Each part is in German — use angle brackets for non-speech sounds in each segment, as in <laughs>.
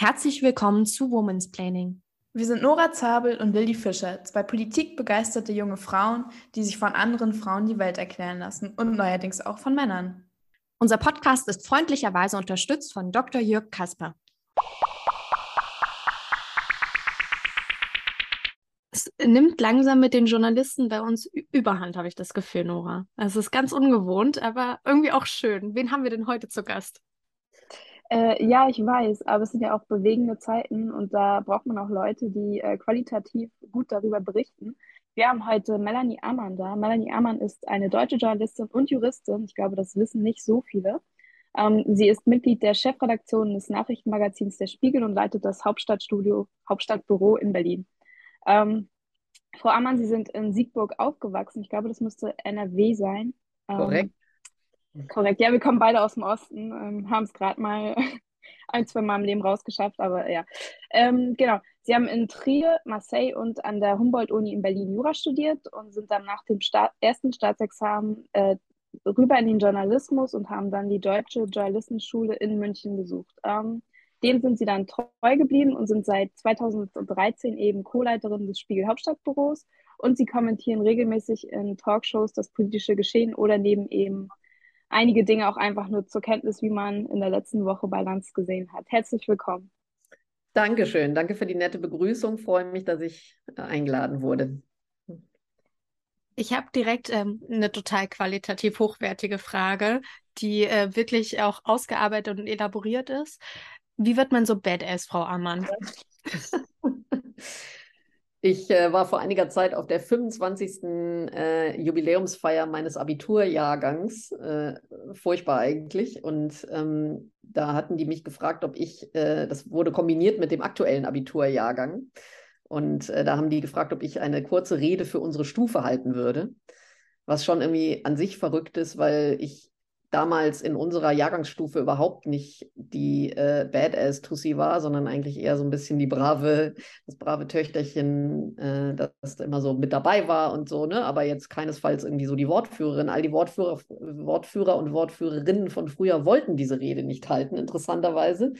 Herzlich willkommen zu Women's Planning. Wir sind Nora Zabel und Lilly Fischer, zwei politikbegeisterte junge Frauen, die sich von anderen Frauen die Welt erklären lassen und neuerdings auch von Männern. Unser Podcast ist freundlicherweise unterstützt von Dr. Jörg Kasper. Es nimmt langsam mit den Journalisten bei uns überhand, habe ich das Gefühl, Nora. Es ist ganz ungewohnt, aber irgendwie auch schön. Wen haben wir denn heute zu Gast? Äh, ja, ich weiß, aber es sind ja auch bewegende Zeiten und da braucht man auch Leute, die äh, qualitativ gut darüber berichten. Wir haben heute Melanie Ammann da. Melanie Ammann ist eine deutsche Journalistin und Juristin. Ich glaube, das wissen nicht so viele. Ähm, sie ist Mitglied der Chefredaktion des Nachrichtenmagazins Der Spiegel und leitet das Hauptstadtstudio, Hauptstadtbüro in Berlin. Ähm, Frau Ammann, Sie sind in Siegburg aufgewachsen. Ich glaube, das müsste NRW sein. Ähm, Korrekt. Korrekt, ja, wir kommen beide aus dem Osten, ähm, haben es gerade mal <laughs> ein, zwei Mal im Leben rausgeschafft, aber ja. Ähm, genau, sie haben in Trier, Marseille und an der Humboldt-Uni in Berlin Jura studiert und sind dann nach dem Staat ersten Staatsexamen äh, rüber in den Journalismus und haben dann die Deutsche Journalistenschule in München besucht. Ähm, dem sind sie dann treu geblieben und sind seit 2013 eben Co-Leiterin des Spiegel Hauptstadtbüros und sie kommentieren regelmäßig in Talkshows das politische Geschehen oder nehmen eben einige Dinge auch einfach nur zur Kenntnis, wie man in der letzten Woche bei Lanz gesehen hat. Herzlich willkommen. Dankeschön. Danke für die nette Begrüßung. Freue mich, dass ich äh, eingeladen wurde. Ich habe direkt ähm, eine total qualitativ hochwertige Frage, die äh, wirklich auch ausgearbeitet und elaboriert ist. Wie wird man so Badass, Frau Ammann? <laughs> Ich äh, war vor einiger Zeit auf der 25. Äh, Jubiläumsfeier meines Abiturjahrgangs. Äh, furchtbar eigentlich. Und ähm, da hatten die mich gefragt, ob ich, äh, das wurde kombiniert mit dem aktuellen Abiturjahrgang. Und äh, da haben die gefragt, ob ich eine kurze Rede für unsere Stufe halten würde. Was schon irgendwie an sich verrückt ist, weil ich damals in unserer Jahrgangsstufe überhaupt nicht die äh, Badass-Tussi war, sondern eigentlich eher so ein bisschen die brave, das brave Töchterchen, äh, das immer so mit dabei war und so, ne? Aber jetzt keinesfalls irgendwie so die Wortführerin. All die Wortführer, Wortführer und Wortführerinnen von früher wollten diese Rede nicht halten, interessanterweise.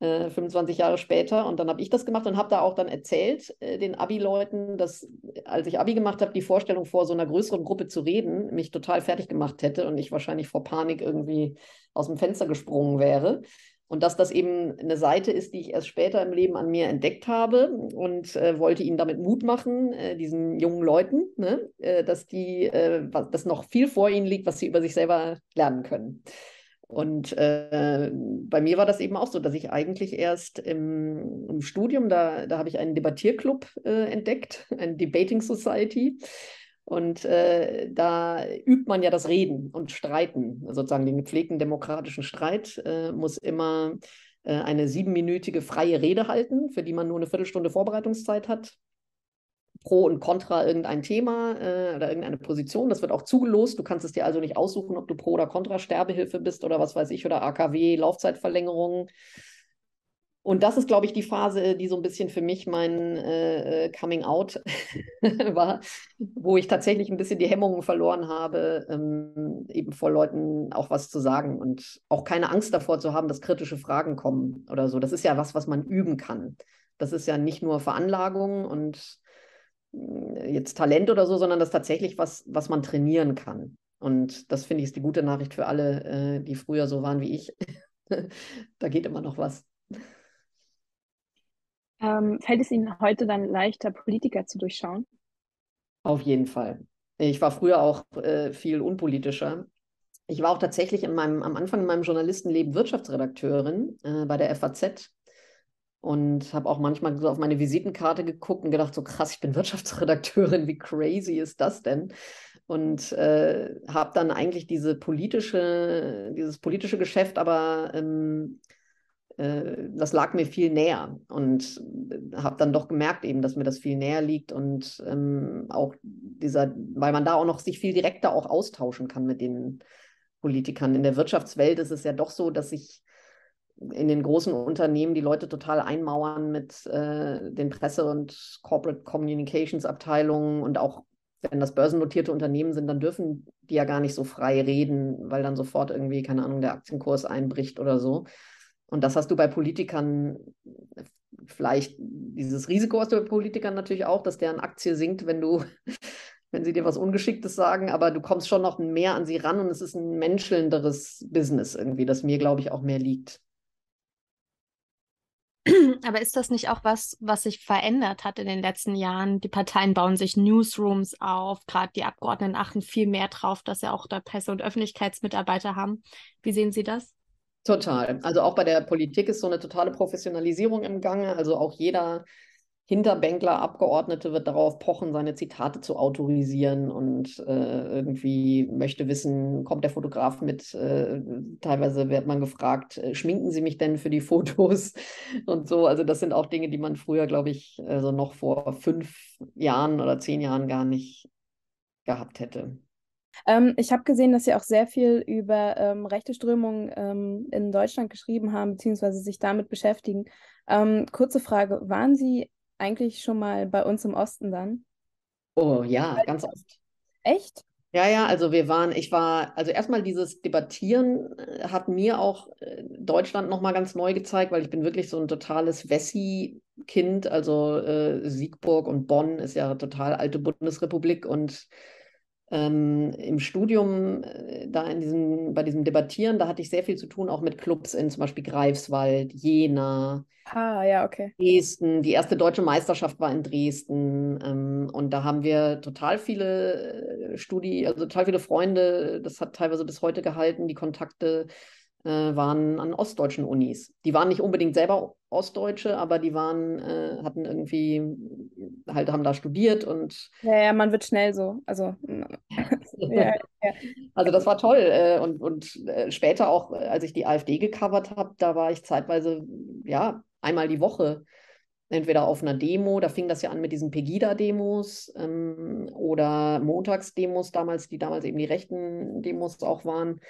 25 äh, Jahre später. Und dann habe ich das gemacht und habe da auch dann erzählt, äh, den Abi-Leuten, dass, als ich Abi gemacht habe, die Vorstellung vor so einer größeren Gruppe zu reden, mich total fertig gemacht hätte und ich wahrscheinlich vor Panik irgendwie aus dem Fenster gesprungen wäre. Und dass das eben eine Seite ist, die ich erst später im Leben an mir entdeckt habe und äh, wollte ihnen damit Mut machen, äh, diesen jungen Leuten, ne, äh, dass die, äh, was, dass noch viel vor ihnen liegt, was sie über sich selber lernen können. Und äh, bei mir war das eben auch so, dass ich eigentlich erst im, im Studium, da, da habe ich einen Debattierclub äh, entdeckt, <laughs> ein Debating Society. Und äh, da übt man ja das Reden und Streiten, sozusagen den gepflegten demokratischen Streit äh, muss immer äh, eine siebenminütige freie Rede halten, für die man nur eine Viertelstunde Vorbereitungszeit hat. Pro und Contra irgendein Thema äh, oder irgendeine Position. Das wird auch zugelost. Du kannst es dir also nicht aussuchen, ob du Pro oder Contra Sterbehilfe bist oder was weiß ich oder AKW, Laufzeitverlängerung. Und das ist, glaube ich, die Phase, die so ein bisschen für mich mein äh, äh Coming Out <laughs> war, wo ich tatsächlich ein bisschen die Hemmungen verloren habe, ähm, eben vor Leuten auch was zu sagen und auch keine Angst davor zu haben, dass kritische Fragen kommen oder so. Das ist ja was, was man üben kann. Das ist ja nicht nur Veranlagung und jetzt Talent oder so, sondern das ist tatsächlich was, was man trainieren kann. Und das finde ich ist die gute Nachricht für alle, äh, die früher so waren wie ich. <laughs> da geht immer noch was. Ähm, fällt es Ihnen heute dann leichter, Politiker zu durchschauen? Auf jeden Fall. Ich war früher auch äh, viel unpolitischer. Ich war auch tatsächlich in meinem, am Anfang in meinem Journalistenleben Wirtschaftsredakteurin äh, bei der FAZ und habe auch manchmal so auf meine Visitenkarte geguckt und gedacht, so krass, ich bin <laughs> Wirtschaftsredakteurin, wie crazy ist das denn? Und äh, habe dann eigentlich diese politische, dieses politische Geschäft, aber ähm, äh, das lag mir viel näher und habe dann doch gemerkt eben, dass mir das viel näher liegt und ähm, auch dieser, weil man da auch noch sich viel direkter auch austauschen kann mit den Politikern. In der Wirtschaftswelt ist es ja doch so, dass sich in den großen Unternehmen die Leute total einmauern mit äh, den Presse- und Corporate Communications Abteilungen und auch wenn das börsennotierte Unternehmen sind, dann dürfen die ja gar nicht so frei reden, weil dann sofort irgendwie, keine Ahnung, der Aktienkurs einbricht oder so. Und das hast du bei Politikern vielleicht dieses Risiko aus der Politikern natürlich auch, dass deren Aktie sinkt, wenn du, <laughs> wenn sie dir was Ungeschicktes sagen, aber du kommst schon noch mehr an sie ran und es ist ein menschelnderes Business irgendwie, das mir, glaube ich, auch mehr liegt. <clears throat> Aber ist das nicht auch was, was sich verändert hat in den letzten Jahren? Die Parteien bauen sich Newsrooms auf, gerade die Abgeordneten achten viel mehr drauf, dass sie auch da Presse- und Öffentlichkeitsmitarbeiter haben. Wie sehen Sie das? Total. Also auch bei der Politik ist so eine totale Professionalisierung im Gange. Also auch jeder Hinterbänkler, Abgeordnete wird darauf pochen, seine Zitate zu autorisieren und äh, irgendwie möchte wissen, kommt der Fotograf mit? Äh, teilweise wird man gefragt, äh, schminken Sie mich denn für die Fotos <laughs> und so. Also das sind auch Dinge, die man früher, glaube ich, also noch vor fünf Jahren oder zehn Jahren gar nicht gehabt hätte. Ähm, ich habe gesehen, dass Sie auch sehr viel über ähm, rechte Strömungen ähm, in Deutschland geschrieben haben, beziehungsweise sich damit beschäftigen. Ähm, kurze Frage, waren Sie eigentlich schon mal bei uns im Osten dann? Oh ja, ganz oft. Echt? Ja, ja, also wir waren, ich war, also erstmal dieses Debattieren äh, hat mir auch äh, Deutschland nochmal ganz neu gezeigt, weil ich bin wirklich so ein totales Wessi-Kind. Also äh, Siegburg und Bonn ist ja total alte Bundesrepublik und ähm, im Studium, äh, da in diesem, bei diesem Debattieren, da hatte ich sehr viel zu tun, auch mit Clubs in zum Beispiel Greifswald, Jena, ah, ja, okay. Dresden. Die erste deutsche Meisterschaft war in Dresden. Ähm, und da haben wir total viele äh, Studi, also total viele Freunde, das hat teilweise bis heute gehalten, die Kontakte waren an ostdeutschen Unis. Die waren nicht unbedingt selber Ostdeutsche, aber die waren, äh, hatten irgendwie, halt haben da studiert und. Ja, ja, man wird schnell so. Also, <laughs> ja, ja. also das war toll. Äh, und und äh, später auch, äh, als ich die AfD gecovert habe, da war ich zeitweise, ja, einmal die Woche entweder auf einer Demo, da fing das ja an mit diesen Pegida-Demos ähm, oder Montagsdemos damals, die damals eben die rechten Demos auch waren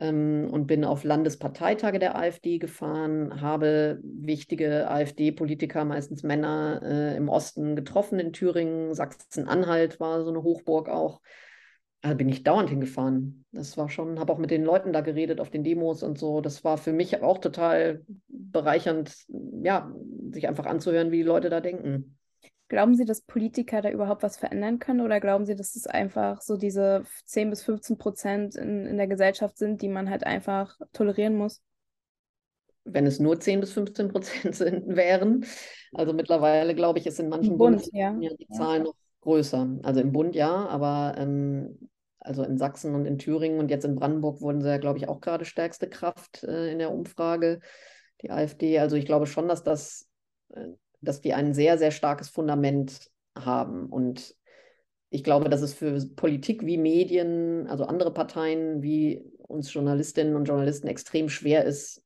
und bin auf Landesparteitage der AfD gefahren, habe wichtige AfD-Politiker, meistens Männer, äh, im Osten getroffen, in Thüringen, Sachsen-Anhalt war so eine Hochburg auch. Da bin ich dauernd hingefahren. Das war schon, habe auch mit den Leuten da geredet auf den Demos und so. Das war für mich auch total bereichernd, ja, sich einfach anzuhören, wie die Leute da denken. Glauben Sie, dass Politiker da überhaupt was verändern können oder glauben Sie, dass es einfach so diese 10 bis 15 Prozent in, in der Gesellschaft sind, die man halt einfach tolerieren muss? Wenn es nur 10 bis 15 Prozent <laughs> sind, wären. Also mittlerweile glaube ich, ist in manchen Bund, ja. ja die Zahlen ja. noch größer. Also im Bund ja, aber ähm, also in Sachsen und in Thüringen und jetzt in Brandenburg wurden sie ja, glaube ich, auch gerade stärkste Kraft äh, in der Umfrage, die AfD. Also ich glaube schon, dass das äh, dass die ein sehr, sehr starkes Fundament haben. Und ich glaube, dass es für Politik wie Medien, also andere Parteien wie uns Journalistinnen und Journalisten extrem schwer ist,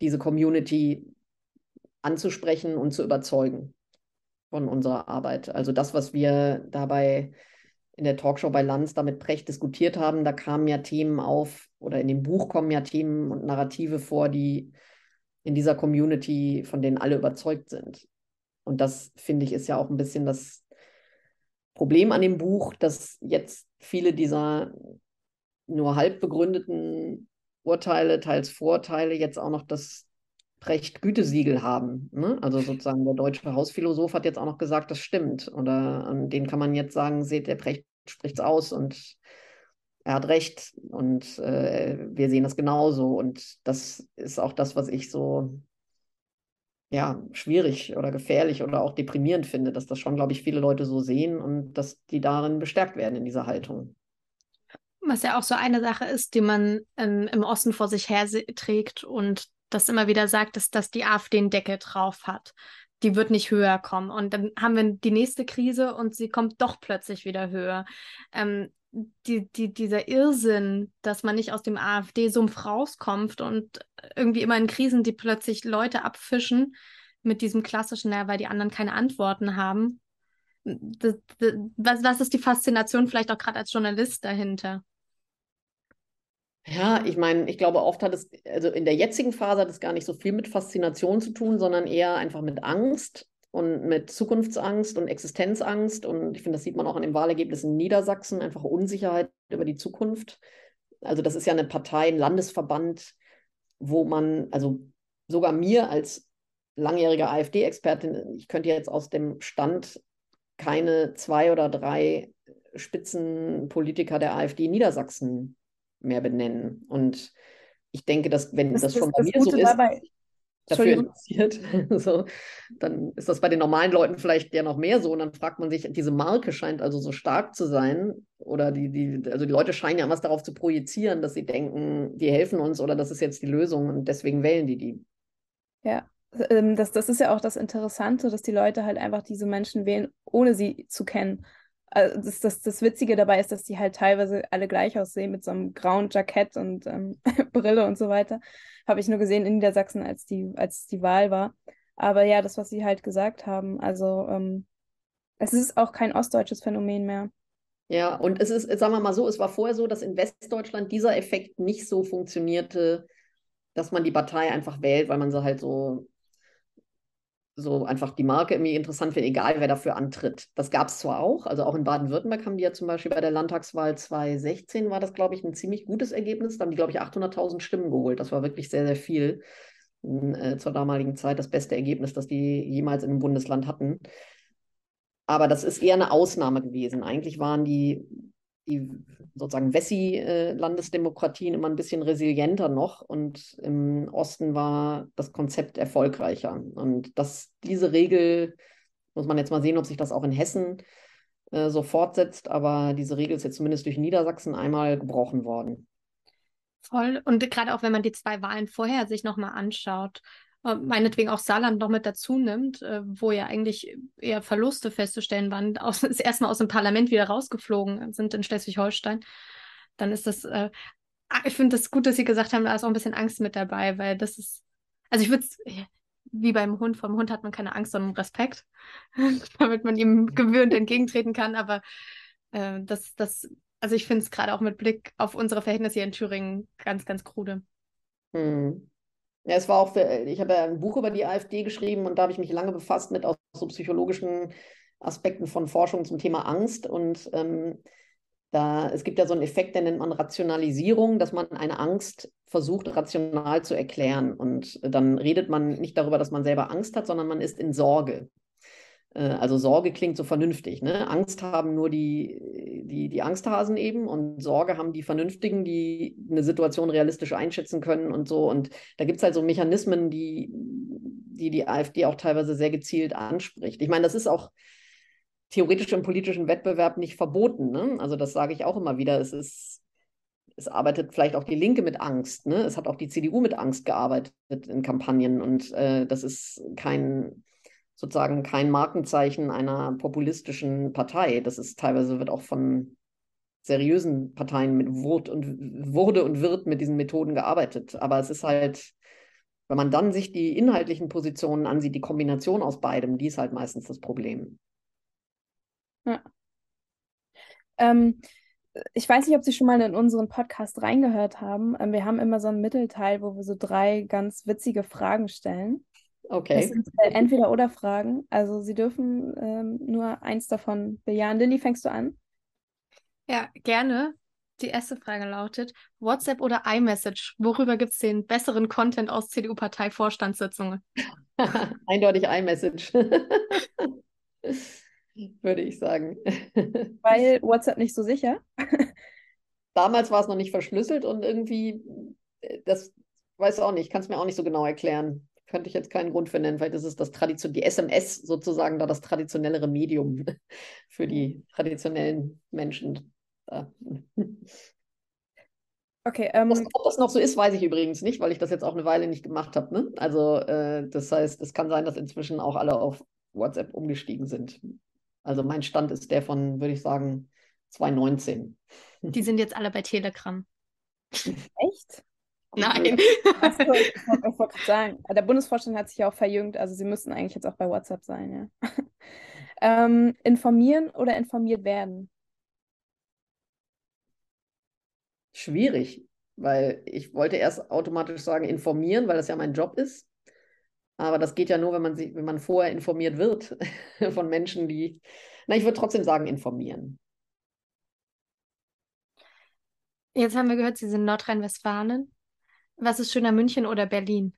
diese Community anzusprechen und zu überzeugen von unserer Arbeit. Also das, was wir dabei in der Talkshow bei Lanz damit Precht diskutiert haben, da kamen ja Themen auf oder in dem Buch kommen ja Themen und Narrative vor, die in dieser Community, von denen alle überzeugt sind. Und das, finde ich, ist ja auch ein bisschen das Problem an dem Buch, dass jetzt viele dieser nur halb begründeten Urteile, teils Vorteile, jetzt auch noch das Precht-Gütesiegel haben. Ne? Also sozusagen der deutsche Hausphilosoph hat jetzt auch noch gesagt, das stimmt. Oder an den kann man jetzt sagen, seht, der Precht spricht es aus und er hat recht und äh, wir sehen das genauso. Und das ist auch das, was ich so ja, schwierig oder gefährlich oder auch deprimierend finde, dass das schon, glaube ich, viele Leute so sehen und dass die darin bestärkt werden in dieser Haltung. Was ja auch so eine Sache ist, die man ähm, im Osten vor sich her trägt und das immer wieder sagt, ist, dass die AfD den Deckel drauf hat. Die wird nicht höher kommen. Und dann haben wir die nächste Krise und sie kommt doch plötzlich wieder höher. Ähm, die, die, dieser Irrsinn, dass man nicht aus dem AfD-Sumpf rauskommt und irgendwie immer in Krisen, die plötzlich Leute abfischen mit diesem klassischen, naja, weil die anderen keine Antworten haben. Das, das, was, was ist die Faszination vielleicht auch gerade als Journalist dahinter? Ja, ich meine, ich glaube, oft hat es, also in der jetzigen Phase hat es gar nicht so viel mit Faszination zu tun, sondern eher einfach mit Angst und mit Zukunftsangst und Existenzangst. Und ich finde, das sieht man auch an den Wahlergebnissen in Niedersachsen, einfach Unsicherheit über die Zukunft. Also das ist ja eine Partei, ein Landesverband, wo man, also sogar mir als langjährige AfD-Expertin, ich könnte jetzt aus dem Stand keine zwei oder drei Spitzenpolitiker der AfD Niedersachsen mehr benennen. Und ich denke, dass wenn das, das schon bei mir Gute so ist, dabei, dafür interessiert, <laughs> so, dann ist das bei den normalen Leuten vielleicht ja noch mehr so. Und dann fragt man sich, diese Marke scheint also so stark zu sein. Oder die, die, also die Leute scheinen ja was darauf zu projizieren, dass sie denken, die helfen uns oder das ist jetzt die Lösung und deswegen wählen die die. Ja, ähm, das, das ist ja auch das Interessante, dass die Leute halt einfach diese Menschen wählen, ohne sie zu kennen. Also das, das, das Witzige dabei ist, dass die halt teilweise alle gleich aussehen mit so einem grauen Jackett und ähm, <laughs> Brille und so weiter. Habe ich nur gesehen in Niedersachsen, als die, als die Wahl war. Aber ja, das, was sie halt gesagt haben, also ähm, es ist auch kein ostdeutsches Phänomen mehr. Ja, und es ist, sagen wir mal so, es war vorher so, dass in Westdeutschland dieser Effekt nicht so funktionierte, dass man die Partei einfach wählt, weil man sie halt so so einfach die Marke irgendwie interessant finde, egal wer dafür antritt. Das gab es zwar auch, also auch in Baden-Württemberg haben die ja zum Beispiel bei der Landtagswahl 2016 war das, glaube ich, ein ziemlich gutes Ergebnis. Da haben die, glaube ich, 800.000 Stimmen geholt. Das war wirklich sehr, sehr viel äh, zur damaligen Zeit. Das beste Ergebnis, das die jemals in einem Bundesland hatten. Aber das ist eher eine Ausnahme gewesen. Eigentlich waren die die sozusagen Wessi-Landesdemokratien immer ein bisschen resilienter noch und im Osten war das Konzept erfolgreicher. Und dass diese Regel, muss man jetzt mal sehen, ob sich das auch in Hessen äh, so fortsetzt, aber diese Regel ist jetzt zumindest durch Niedersachsen einmal gebrochen worden. Voll. Und gerade auch wenn man die zwei Wahlen vorher sich nochmal anschaut, äh, meinetwegen auch Saarland noch mit dazu nimmt, äh, wo ja eigentlich eher Verluste festzustellen waren, <laughs> aus, ist erstmal aus dem Parlament wieder rausgeflogen sind in Schleswig-Holstein, dann ist das, äh, ah, ich finde das gut, dass Sie gesagt haben, da ist auch ein bisschen Angst mit dabei, weil das ist, also ich würde es, wie beim Hund, vom Hund hat man keine Angst, sondern Respekt, <laughs> damit man ihm gewöhnt entgegentreten kann, aber äh, das, das, also ich finde es gerade auch mit Blick auf unsere Verhältnisse hier in Thüringen ganz, ganz krude. Hm. Ja, es war auch, für, ich habe ja ein Buch über die AfD geschrieben und da habe ich mich lange befasst mit auch so psychologischen Aspekten von Forschung zum Thema Angst. Und ähm, da, es gibt ja so einen Effekt, den nennt man Rationalisierung, dass man eine Angst versucht, rational zu erklären. Und dann redet man nicht darüber, dass man selber Angst hat, sondern man ist in Sorge. Äh, also Sorge klingt so vernünftig. Ne? Angst haben nur die, die, die Angsthasen eben und Sorge haben die Vernünftigen, die eine Situation realistisch einschätzen können und so. Und da gibt es halt so Mechanismen, die, die die AfD auch teilweise sehr gezielt anspricht. Ich meine, das ist auch theoretisch im politischen Wettbewerb nicht verboten. Ne? Also das sage ich auch immer wieder. Es ist es arbeitet vielleicht auch die Linke mit Angst. Ne? Es hat auch die CDU mit Angst gearbeitet in Kampagnen. Und äh, das ist kein, sozusagen kein Markenzeichen einer populistischen Partei. Das ist teilweise wird auch von seriösen Parteien mit Wurt und wurde und wird mit diesen Methoden gearbeitet. Aber es ist halt, wenn man dann sich die inhaltlichen Positionen ansieht, die Kombination aus beidem, die ist halt meistens das Problem. Ja. Ähm, ich weiß nicht, ob Sie schon mal in unseren Podcast reingehört haben. Ähm, wir haben immer so einen Mittelteil, wo wir so drei ganz witzige Fragen stellen. Okay. Das sind äh, entweder oder Fragen. Also Sie dürfen ähm, nur eins davon bejahen. Lilly, fängst du an? Ja, gerne. Die erste Frage lautet: WhatsApp oder iMessage? Worüber gibt es den besseren Content aus CDU-Partei-Vorstandssitzungen? <laughs> Eindeutig iMessage. <laughs> Würde ich sagen. <laughs> Weil WhatsApp nicht so sicher? Damals war es noch nicht verschlüsselt und irgendwie, äh, das weiß auch nicht, kann es mir auch nicht so genau erklären könnte ich jetzt keinen Grund für nennen. Vielleicht ist es das Tradition, die SMS sozusagen da das traditionellere Medium <laughs> für die traditionellen Menschen. Okay. Ähm, das, ob das noch so ist, weiß ich übrigens nicht, weil ich das jetzt auch eine Weile nicht gemacht habe. Ne? Also äh, das heißt, es kann sein, dass inzwischen auch alle auf WhatsApp umgestiegen sind. Also mein Stand ist der von, würde ich sagen, 2019. Die sind jetzt alle bei Telegram. Echt? Nein. Achso, ich, wollte <laughs> gerade sagen, der Bundesvorstand hat sich ja auch verjüngt, also sie müssten eigentlich jetzt auch bei WhatsApp sein, ja. <laughs> ähm, informieren oder informiert werden? Schwierig, weil ich wollte erst automatisch sagen informieren, weil das ja mein Job ist. Aber das geht ja nur, wenn man, sich, wenn man vorher informiert wird <laughs> von Menschen, die. Na, ich würde trotzdem sagen, informieren. Jetzt haben wir gehört, Sie sind Nordrhein-Westfalen. Was ist schöner, München oder Berlin?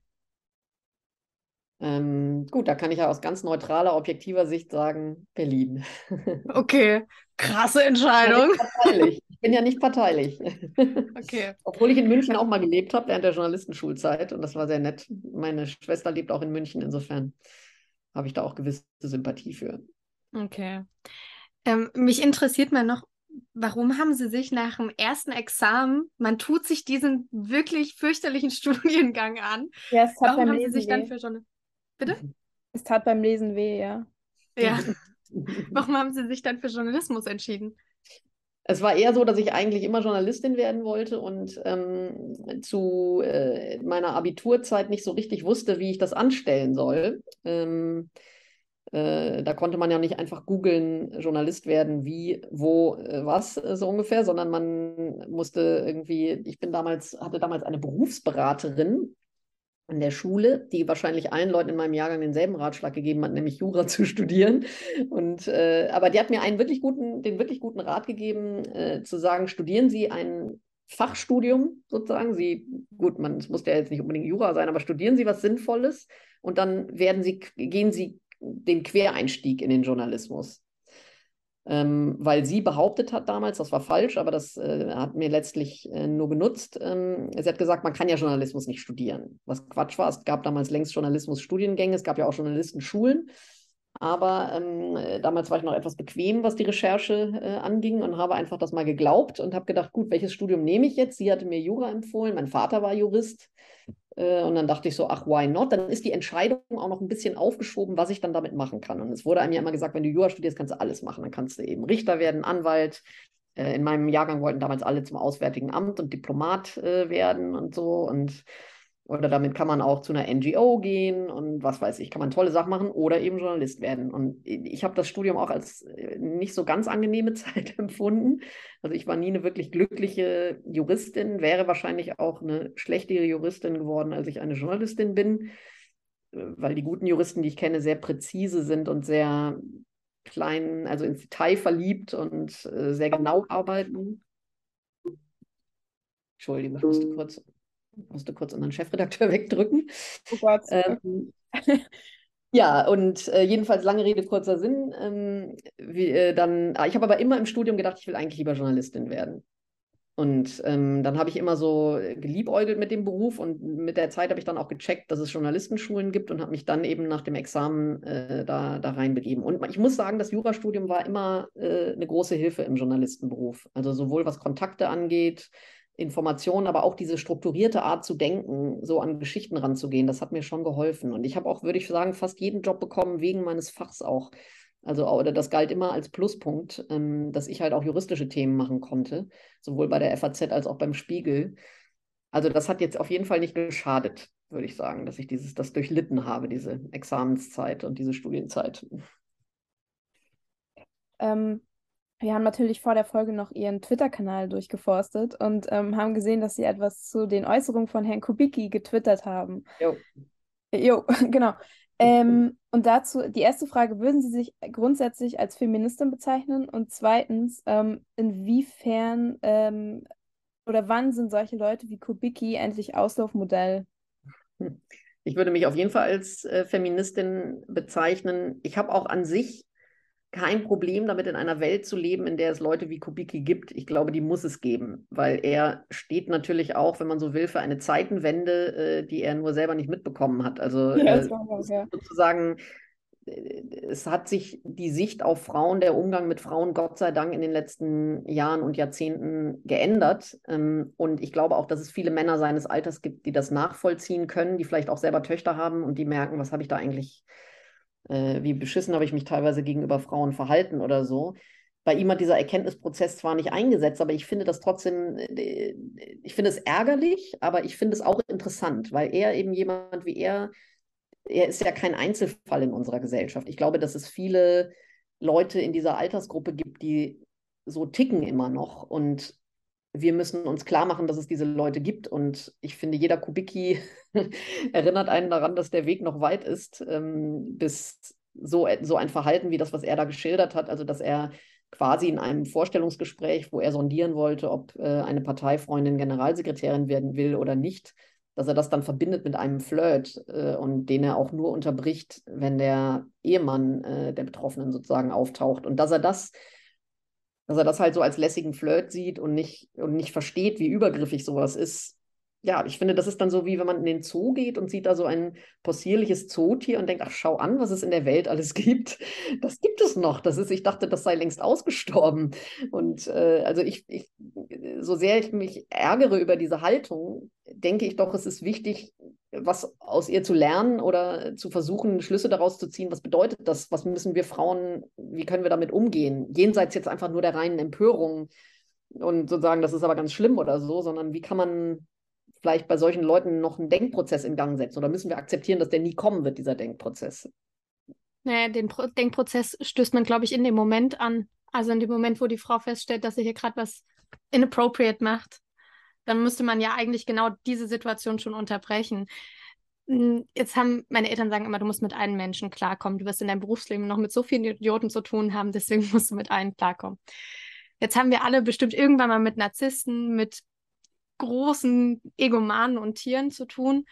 Ähm, gut, da kann ich ja aus ganz neutraler, objektiver Sicht sagen, Berlin. <laughs> Okay, krasse Entscheidung. Ich bin ja nicht parteilich. <laughs> Okay. Obwohl ich in München auch mal gelebt habe während der Journalistenschulzeit und das war sehr nett. Meine Schwester lebt auch in München, insofern habe ich da auch gewisse Sympathie für. Okay. Ähm, mich interessiert mal noch, warum haben Sie sich nach dem ersten Examen, man tut sich diesen wirklich fürchterlichen <laughs> Studiengang an, Ja, es tat warum beim haben Sie Lesen sich dann weh. für Journalismus, bitte? Es tat beim Lesen weh, ja. Ja, warum haben Sie sich dann für Journalismus entschieden? Es war eher so, dass ich eigentlich immer Journalistin werden wollte und ähm, zu äh, meiner Abiturzeit nicht so richtig wusste, wie ich das anstellen soll. Ähm, äh, da konnte man ja nicht einfach googeln, Journalist werden, wie, wo, äh, was, äh, so ungefähr, sondern man musste irgendwie, ich bin damals, hatte damals eine Berufsberaterin an der Schule, die wahrscheinlich allen Leuten in meinem Jahrgang denselben Ratschlag gegeben hat, nämlich Jura <laughs> zu studieren. Und aber die hat mir einen wirklich guten, den wirklich guten Rat gegeben, zu sagen, studieren Sie ein Fachstudium sozusagen. Sie, gut, man, es muss ja jetzt nicht unbedingt Jura sein, aber studieren Sie was Sinnvolles und dann werden Sie, gehen Sie den Quereinstieg in den Journalismus. Ähm, weil sie behauptet hat damals, das war falsch, aber das äh, hat mir letztlich äh, nur genutzt. Ähm, sie hat gesagt, man kann ja Journalismus nicht studieren. Was Quatsch war, es gab damals längst Journalismus-Studiengänge, es gab ja auch Journalistenschulen. Aber ähm, äh, damals war ich noch etwas bequem, was die Recherche äh, anging und habe einfach das mal geglaubt und habe gedacht, gut, welches Studium nehme ich jetzt? Sie hatte mir Jura empfohlen, mein Vater war Jurist. Äh, und dann dachte ich so, ach, why not? Dann ist die Entscheidung auch noch ein bisschen aufgeschoben, was ich dann damit machen kann. Und es wurde einem ja immer gesagt, wenn du Jura studierst, kannst du alles machen. Dann kannst du eben Richter werden, Anwalt. Äh, in meinem Jahrgang wollten damals alle zum Auswärtigen Amt und Diplomat äh, werden und so. Und oder damit kann man auch zu einer NGO gehen und was weiß ich, kann man tolle Sachen machen oder eben Journalist werden. Und ich habe das Studium auch als äh, nicht so ganz angenehme <laughs> Zeit empfunden. Also ich war nie eine wirklich glückliche Juristin, wäre wahrscheinlich auch eine schlechtere Juristin geworden, als ich eine Journalistin bin, äh, weil die guten Juristen, die ich kenne, sehr präzise sind und sehr klein, also ins Detail verliebt und äh, sehr genau arbeiten. Entschuldigung, ich musste kurz musste kurz unseren Chefredakteur <laughs> wegdrücken. Oh. Ähm, <laughs> ja, und äh, jedenfalls lange Rede, kurzer Sinn. Ähm, wie, äh, dann, ah, ich habe aber immer im Studium gedacht, ich will eigentlich lieber Journalistin werden. Und ähm, dann habe ich immer so geliebäugelt mit dem Beruf und mit der Zeit habe ich dann auch gecheckt, dass es Journalistenschulen gibt und habe mich dann eben nach dem Examen äh, da, da reinbegeben. Und ich muss sagen, das Jurastudium war immer äh, eine große Hilfe im Journalistenberuf. Also sowohl was Kontakte angeht, Informationen, aber auch diese strukturierte Art zu denken, so an Geschichten ranzugehen, das hat mir schon geholfen. Und ich habe auch, würde ich sagen, fast jeden Job bekommen, wegen meines Fachs auch. Also, oder das galt immer als Pluspunkt, ähm, dass ich halt auch juristische Themen machen konnte, sowohl bei der FAZ als auch beim Spiegel. Also, das hat jetzt auf jeden Fall nicht geschadet, würde ich sagen, dass ich dieses, das durchlitten habe, diese Examenszeit und diese Studienzeit. Ähm, wir haben natürlich vor der Folge noch ihren Twitter-Kanal durchgeforstet und ähm, haben gesehen, dass sie etwas zu den Äußerungen von Herrn Kubicki getwittert haben. Jo. Jo, <laughs> genau. Ähm, und dazu die erste Frage, würden Sie sich grundsätzlich als Feministin bezeichnen? Und zweitens, ähm, inwiefern ähm, oder wann sind solche Leute wie Kubicki endlich Auslaufmodell? Ich würde mich auf jeden Fall als äh, Feministin bezeichnen. Ich habe auch an sich kein Problem damit, in einer Welt zu leben, in der es Leute wie Kubicki gibt. Ich glaube, die muss es geben, weil er steht natürlich auch, wenn man so will, für eine Zeitenwende, äh, die er nur selber nicht mitbekommen hat. Also Ja, äh, das war was, ja. sozusagen, äh, es hat sich die Sicht auf Frauen, der Umgang mit Frauen, Gott sei Dank, in den letzten Jahren und Jahrzehnten geändert. Ähm, und ich glaube auch, dass es viele Männer seines Alters gibt, die das nachvollziehen können, die vielleicht auch selber Töchter haben und die merken, was habe ich da eigentlich äh, wie beschissen habe ich mich teilweise gegenüber Frauen verhalten oder so. Bei ihm hat dieser Erkenntnisprozess zwar nicht eingesetzt, aber ich finde das trotzdem, äh, ich finde es ärgerlich, aber ich finde es auch interessant, weil er eben jemand wie er, er ist ja kein Einzelfall in unserer Gesellschaft. Ich glaube, dass es viele Leute in dieser Altersgruppe gibt, die so ticken immer noch und wir müssen uns klar machen, dass es diese Leute gibt. Und ich finde, jeder Kubicki <laughs> erinnert einen daran, dass der Weg noch weit ist, ähm, bis so, so ein Verhalten wie das, was er da geschildert hat, also dass er quasi in einem Vorstellungsgespräch, wo er sondieren wollte, ob äh, eine Parteifreundin Generalsekretärin werden will oder nicht, dass er das dann verbindet mit einem Flirt äh, und den er auch nur unterbricht, wenn der Ehemann äh, der Betroffenen sozusagen auftaucht. Und dass er das, dass er das halt so als lässigen Flirt sieht und nicht, und nicht versteht, wie übergriffig sowas ist, ja, ich finde, das ist dann so, wie wenn man in den Zoo geht und sieht da so ein possierliches Zootier und denkt, ach, schau an, was es in der Welt alles <laughs> gibt. Das gibt es noch. Das ist, ich dachte, das sei längst ausgestorben. Und äh, also ich, ich, so sehr ich mich ärgere über diese Haltung, denke ich doch, es ist wichtig, was aus ihr zu lernen oder zu versuchen, Schlüsse daraus zu ziehen. Was bedeutet das? Was müssen wir Frauen, wie können wir damit umgehen? Jenseits jetzt einfach nur der reinen Empörung und sozusagen, das ist aber ganz schlimm oder so, sondern wie kann man vielleicht bei solchen Leuten noch einen Denkprozess in Gang setzen? Oder müssen wir akzeptieren, dass der nie kommen wird, dieser Denkprozess? Naja, den Pro Denkprozess stößt man, glaube ich, in dem Moment an. Also in dem Moment, wo die Frau feststellt, dass sie hier gerade was inappropriate macht, dann müsste man ja eigentlich genau diese Situation schon unterbrechen. Hm, jetzt haben meine Eltern sagen immer, du musst mit allen Menschen klarkommen. Du wirst in deinem Berufsleben noch mit so vielen Idioten zu tun haben, deswegen <laughs> musst du mit allen klarkommen. Jetzt haben wir alle bestimmt irgendwann mal mit Narzissten, mit großen Egomanen und Tieren zu tun,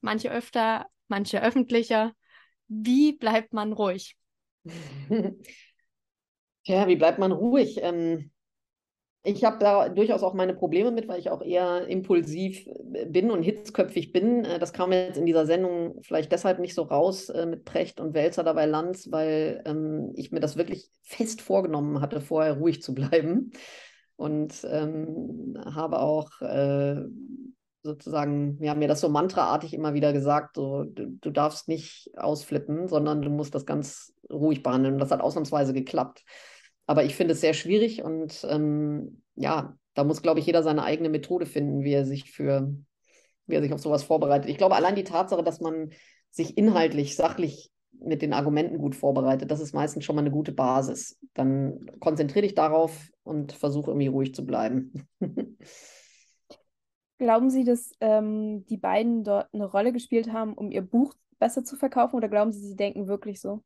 manche öfter, manche öffentlicher. Wie bleibt man ruhig? <laughs> Ja, wie bleibt man ruhig? Ähm, ich habe da durchaus auch meine Probleme mit, weil ich auch eher impulsiv bin und hitzköpfig bin. Äh, das kam jetzt in dieser Sendung vielleicht deshalb nicht so raus äh, mit Precht und Welzer dabei Lanz, weil ähm, ich mir das wirklich fest vorgenommen hatte, vorher ruhig zu bleiben und ähm, habe auch äh, sozusagen, wir haben mir das so mantraartig immer wieder gesagt, so, du, du, darfst nicht ausflippen, sondern du musst das ganz ruhig behandeln. Und das hat ausnahmsweise geklappt. Aber ich finde es sehr schwierig und ähm, ja, da muss, glaube ich, jeder seine eigene Methode finden, wie er sich für, wie er sich auf sowas vorbereitet. Ich glaube, allein die Tatsache, dass man sich inhaltlich, sachlich mit den Argumenten gut vorbereitet. Das ist meistens schon mal eine gute Basis. Dann konzentriere dich darauf und versuche irgendwie ruhig zu bleiben. <laughs> Glauben Sie, dass ähm, die beiden dort eine Rolle gespielt haben, um ihr Buch besser zu verkaufen, oder glauben Sie, sie denken wirklich so?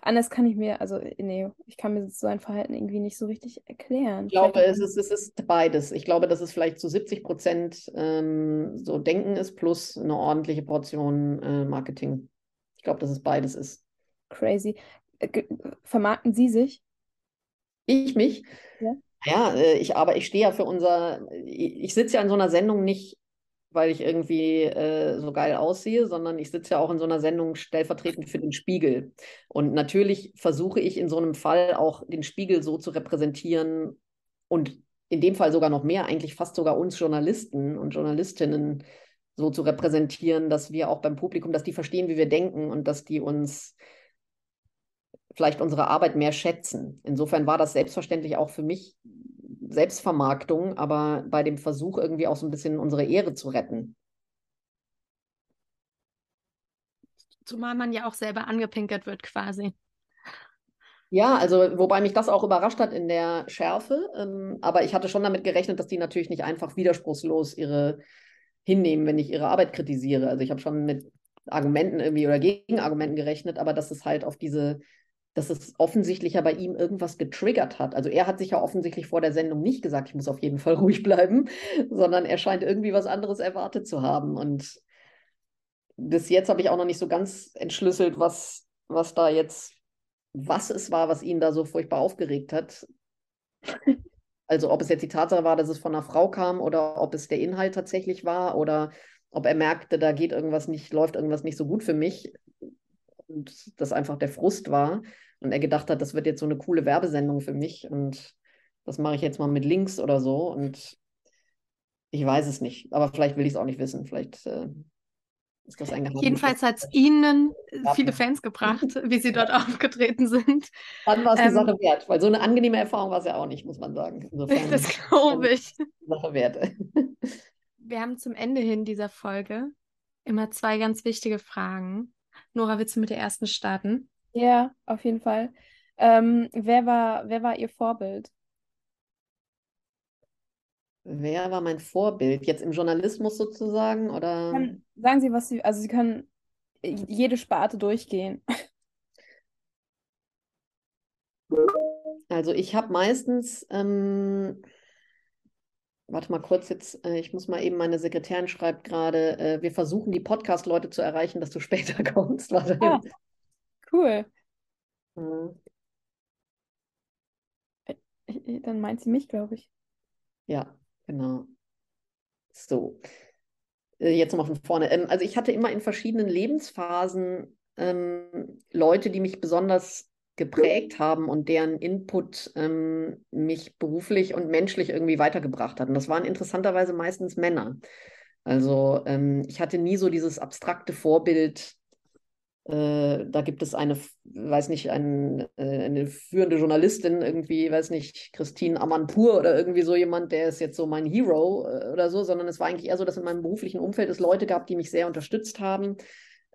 Anders kann ich mir, also nee, ich kann mir so ein Verhalten irgendwie nicht so richtig erklären. Ich glaube, es ist, es ist beides. Ich glaube, dass es vielleicht zu 70 Prozent ähm, so Denken ist, plus eine ordentliche Portion äh, Marketing. Ich glaube, dass es beides ist. Crazy. Äh, vermarkten Sie sich? Ich mich? Ja. Ja, äh, ich, aber ich stehe ja für unser, ich sitze ja in so einer Sendung nicht, weil ich irgendwie äh, so geil aussehe, sondern ich sitze ja auch in so einer Sendung stellvertretend für den Spiegel. Und natürlich versuche ich in so einem Fall auch den Spiegel so zu repräsentieren und in dem Fall sogar noch mehr, eigentlich fast sogar uns Journalisten und Journalistinnen so zu repräsentieren, dass wir auch beim Publikum, dass die verstehen, wie wir denken und dass die uns vielleicht unsere Arbeit mehr schätzen. Insofern war das selbstverständlich auch für mich Selbstvermarktung, aber bei dem Versuch irgendwie auch so ein bisschen unsere Ehre zu retten. Zumal man ja auch selber angepinkert wird quasi. Ja, also wobei mich das auch überrascht hat in der Schärfe. Ähm, aber ich hatte schon damit gerechnet, dass die natürlich nicht einfach widerspruchslos ihre hinnehmen, wenn ich ihre Arbeit kritisiere. Also ich habe schon mit Argumenten irgendwie oder Gegenargumenten gerechnet, aber dass es halt auf diese, dass es offensichtlich ja bei ihm irgendwas getriggert hat. Also er hat sich ja offensichtlich vor der Sendung nicht gesagt, ich muss auf jeden Fall <laughs> ruhig bleiben, sondern er scheint irgendwie was anderes erwartet zu haben. Und bis jetzt habe ich auch noch nicht so ganz entschlüsselt, was, was da jetzt, was es war, was ihn da so furchtbar aufgeregt hat. <laughs> Also ob es jetzt die Tatsache war, dass es von einer Frau kam oder ob es der Inhalt tatsächlich war oder ob er merkte, da geht irgendwas nicht, läuft irgendwas nicht so gut für mich und das einfach der Frust war und er gedacht hat, das wird jetzt so eine coole Werbesendung für mich und das mache ich jetzt mal mit Links oder so und ich weiß es nicht, aber vielleicht will ich es auch nicht wissen. Vielleicht äh, ist das ein Geheimnis. Jedenfalls hat es Ihnen ja. viele Fans gebracht, <laughs> wie Sie dort aufgetreten sind. Dann war es die ähm, Sache wert, weil so eine angenehme Erfahrung war es ja auch nicht, muss man sagen. Insofern, <laughs> das glaube ich. Sache wert. <laughs> Wir haben zum Ende hin dieser Folge immer zwei ganz wichtige Fragen. Nora, willst du mit der ersten starten? Ja, auf jeden Fall. Ähm, wer war, wer war Ihr Vorbild? Wer war mein Vorbild? Jetzt im Journalismus sozusagen? Oder? Kann, sagen Sie, was Sie, also Sie können jede Sparte durchgehen. Also ich habe meistens ähm, warte mal kurz jetzt, äh, ich muss mal eben, meine Sekretärin schreibt gerade, äh, wir versuchen die Podcast-Leute zu erreichen, dass du <laughs> später kommst. Warte. Ah, cool. Mhm. Dann meint sie mich, glaube ich. Ja, genau. So, jetzt nochmal von vorne. Ähm, also ich hatte immer in verschiedenen Lebensphasen ähm, Leute, die mich besonders geprägt haben und deren Input ähm, mich beruflich und menschlich irgendwie weitergebracht hat. Und das waren interessanterweise meistens Männer. Also ähm, ich hatte nie so dieses abstrakte Vorbild. Äh, da gibt es eine, weiß nicht, ein, äh, eine führende Journalistin, irgendwie, weiß nicht, Christine Amanpour oder irgendwie so jemand, der ist jetzt so mein Hero äh, oder so, sondern es war eigentlich eher so, dass in meinem beruflichen Umfeld es Leute gab, die mich sehr unterstützt haben.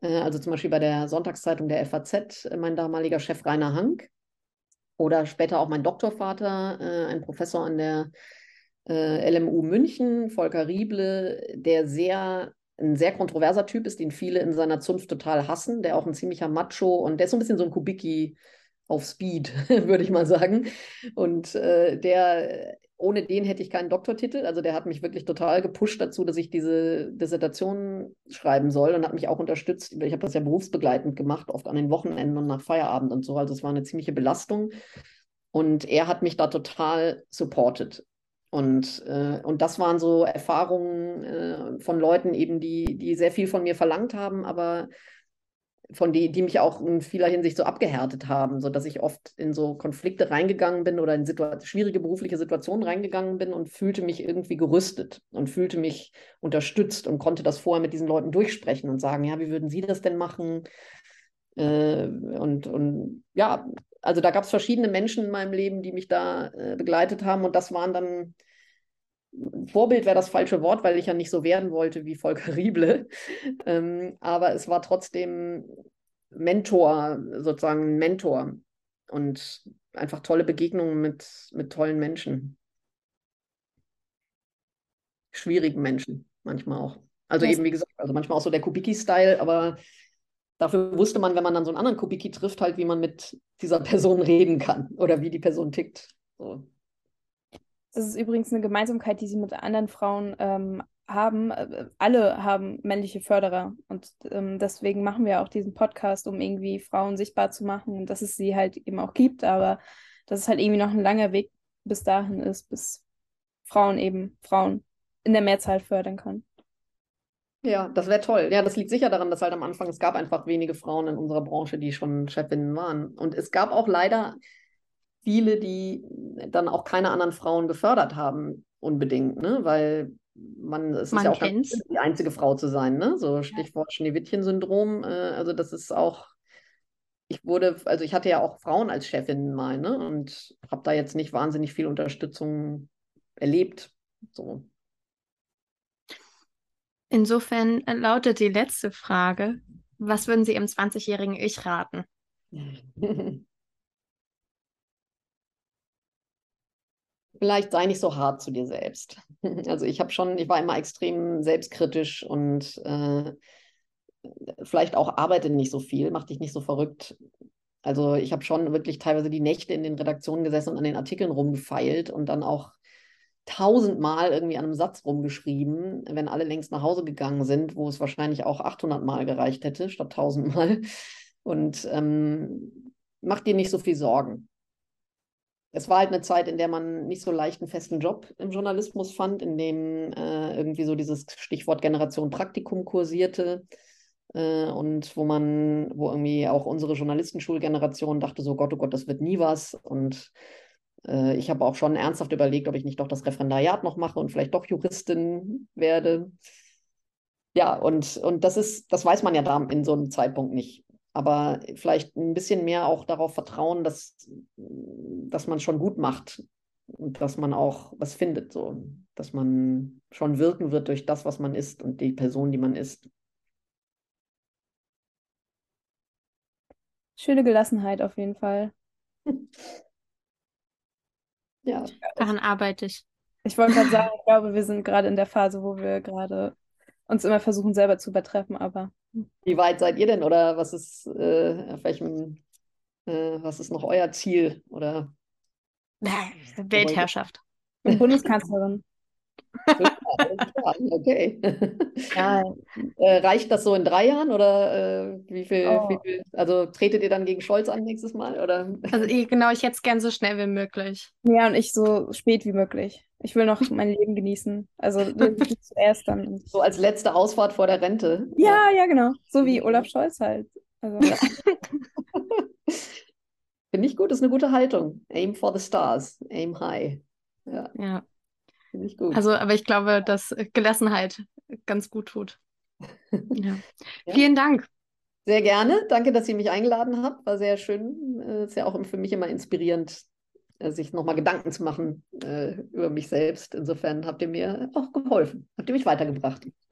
Äh, also zum Beispiel bei der Sonntagszeitung der FAZ, äh, mein damaliger Chef Rainer Hank. Oder später auch mein Doktorvater, äh, ein Professor an der LMU München, Volker Rieble, der sehr ein sehr kontroverser Typ ist, den viele in seiner Zunft total hassen, der auch ein ziemlicher Macho und der ist so ein bisschen so ein Kubicki auf Speed, <laughs> würde ich mal sagen. Und äh, der, ohne den hätte ich keinen Doktortitel. Also der hat mich wirklich total gepusht dazu, dass ich diese Dissertation schreiben soll und hat mich auch unterstützt. Ich habe das ja berufsbegleitend gemacht, oft an den Wochenenden und nach Feierabend und so. Also es war eine ziemliche Belastung. Und er hat mich da total supported. Und, äh, und das waren so Erfahrungen äh, von Leuten eben, die, die sehr viel von mir verlangt haben, aber von die, die mich auch in vieler Hinsicht so abgehärtet haben, sodass ich oft in so Konflikte reingegangen bin oder in schwierige berufliche Situationen reingegangen bin und fühlte mich irgendwie gerüstet und fühlte mich unterstützt und konnte das vorher mit diesen Leuten durchsprechen und sagen, ja, wie würden Sie das denn machen? Äh, und, und ja, also da gab es verschiedene Menschen in meinem Leben, die mich da äh, begleitet haben und das waren dann Vorbild wäre das falsche Wort, weil ich ja nicht so werden wollte wie Volker <laughs> Rieble. Ähm, aber es war trotzdem Mentor, sozusagen ein Mentor und einfach tolle Begegnungen mit, mit tollen Menschen. Schwierigen Menschen manchmal auch. Also eben, wie gesagt, also manchmal auch so der Kubicki-Style, aber dafür wusste man, wenn man dann so einen anderen Kubicki trifft, halt, wie man mit dieser Person <laughs> reden kann oder wie die Person tickt. So. Das ist übrigens eine Gemeinsamkeit, die sie mit anderen Frauen ähm, haben. Äh, Alle haben männliche Förderer und ähm, deswegen machen wir auch diesen Podcast, um irgendwie Frauen sichtbar zu machen und dass es sie halt eben auch gibt, aber dass es halt irgendwie noch ein langer Weg bis dahin ist, bis Frauen eben Frauen in der Mehrzahl fördern können. Ja, das wäre toll. Ja, das liegt sicher daran, dass halt am Anfang es gab einfach wenige Frauen in unserer Branche, die schon Chefinnen waren. Und es gab auch leider viele, die dann auch keine anderen Frauen gefördert haben, unbedingt, ne? Weil man, es ist Man ja auch ganz die einzige Frau zu sein, ne? So Stichwort Schneewittchen-Syndrom. Äh, also das ist auch, ich wurde, also ich hatte ja auch Frauen als Chefinnen mal, ne? Und habe da jetzt nicht wahnsinnig viel Unterstützung erlebt. So. Insofern äh, lautet die letzte Frage, was würden Sie im 20-jährigen Ich raten? <laughs> Vielleicht sei nicht so hart zu dir selbst. <laughs> Also ich habe schon, ich war immer extrem selbstkritisch und äh, vielleicht auch arbeite nicht so viel, mach dich nicht so verrückt. Also ich habe schon wirklich teilweise die Nächte in den Redaktionen gesessen und an den Artikeln rumgefeilt und dann auch tausendmal irgendwie an einem Satz rumgeschrieben, wenn alle längst nach Hause gegangen sind, wo es wahrscheinlich auch 800 Mal gereicht hätte, statt tausendmal. <laughs> Und ähm, mach dir nicht so viel Sorgen. Es war halt eine Zeit, in der man nicht so leicht einen festen Job im Journalismus fand, in dem äh, irgendwie so dieses Stichwort Generation Praktikum kursierte äh, und wo man, wo irgendwie auch unsere Journalistenschulgeneration dachte so, Gott, oh Gott, das wird nie was. Und äh, ich habe auch schon ernsthaft überlegt, ob ich nicht doch das Referendariat noch mache und vielleicht doch Juristin werde. Ja, und, und das ist, das weiß man ja da in so einem Zeitpunkt nicht. Aber vielleicht ein bisschen mehr auch darauf vertrauen, dass, dass man schon gut macht und dass man auch was findet, so, dass man schon wirken wird durch das, was man ist und die Person, die man ist. Schöne Gelassenheit auf jeden Fall. <laughs> Ja, Daran arbeite ich. Ich wollte gerade sagen, ich glaube, wir sind gerade in der Phase, wo wir gerade uns immer versuchen, selber zu übertreffen, aber wie weit seid ihr denn? Oder was ist, äh, auf welchem, äh, was ist noch euer Ziel oder Weltherrschaft. ich bin Bundeskanzlerin. okay. Ja. <laughs> Äh, reicht das so in drei Jahren oder äh, wie, viel, oh. wie, viel, Also tretet ihr dann gegen Scholz an nächstes Mal? Oder? Also genau, ich hätte es gern so schnell wie möglich. Ja, und ich so spät wie möglich. Ich will noch mein Leben genießen. Also <laughs> zuerst dann. So als letzte Ausfahrt vor der Rente. Ja, ja, genau. So wie Olaf Scholz halt. Also, ja. <laughs> Finde ich gut, das ist eine gute Haltung. Aim for the stars, aim high. Ja. ja. Finde ich gut. Also, aber ich glaube, dass Gelassenheit ganz gut tut. <laughs> Ja. ja. Vielen Dank. Sehr gerne. Danke, dass ihr mich eingeladen habt. War sehr schön. Äh, ist ja auch für mich immer inspirierend, äh, sich nochmal Gedanken zu machen äh, über mich selbst. Insofern habt ihr mir auch geholfen. Habt ihr mich weitergebracht. <laughs>